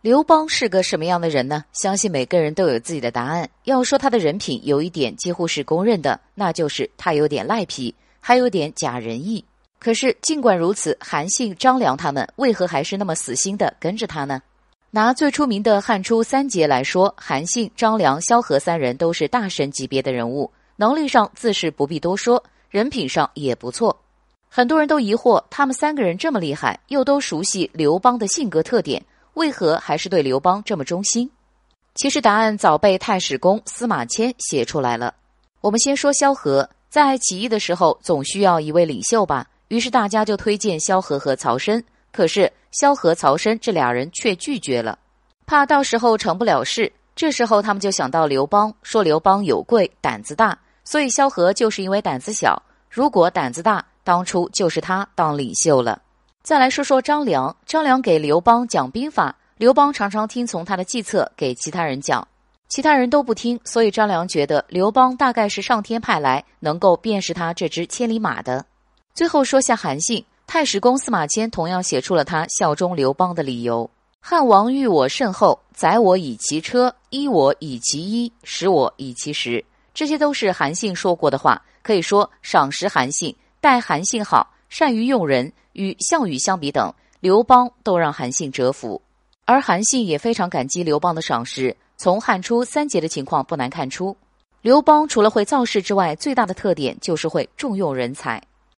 刘邦是个什么样的人呢？相信每个人都有自己的答案。要说他的人品，有一点几乎是公认的，那就是他有点赖皮，还有点假仁义。可是尽管如此，韩信、张良他们为何还是那么死心的跟着他呢？拿最出名的汉初三杰来说，韩信、张良、萧何三人都是大神级别的人物，能力上自是不必多说，人品上也不错。很多人都疑惑，他们三个人这么厉害，又都熟悉刘邦的性格特点。为何还是对刘邦这么忠心？其实答案早被太史公司马迁写出来了。我们先说萧何，在起义的时候总需要一位领袖吧，于是大家就推荐萧何和曹参。可是萧何、曹参这俩人却拒绝了，怕到时候成不了事。这时候他们就想到刘邦，说刘邦有贵，胆子大，所以萧何就是因为胆子小。如果胆子大，当初就是他当领袖了。再来说说张良，张良给刘邦讲兵法，刘邦常常听从他的计策给其他人讲，其他人都不听，所以张良觉得刘邦大概是上天派来能够辨识他这只千里马的。最后说下韩信，太史公司马迁同样写出了他效忠刘邦的理由：汉王遇我甚厚，载我以其车，衣我以其衣，食我以其食。这些都是韩信说过的话，可以说赏识韩信，待韩信好，善于用人。与项羽相比等，刘邦都让韩信折服，而韩信也非常感激刘邦的赏识。从汉初三杰的情况不难看出，刘邦除了会造势之外，最大的特点就是会重用人才。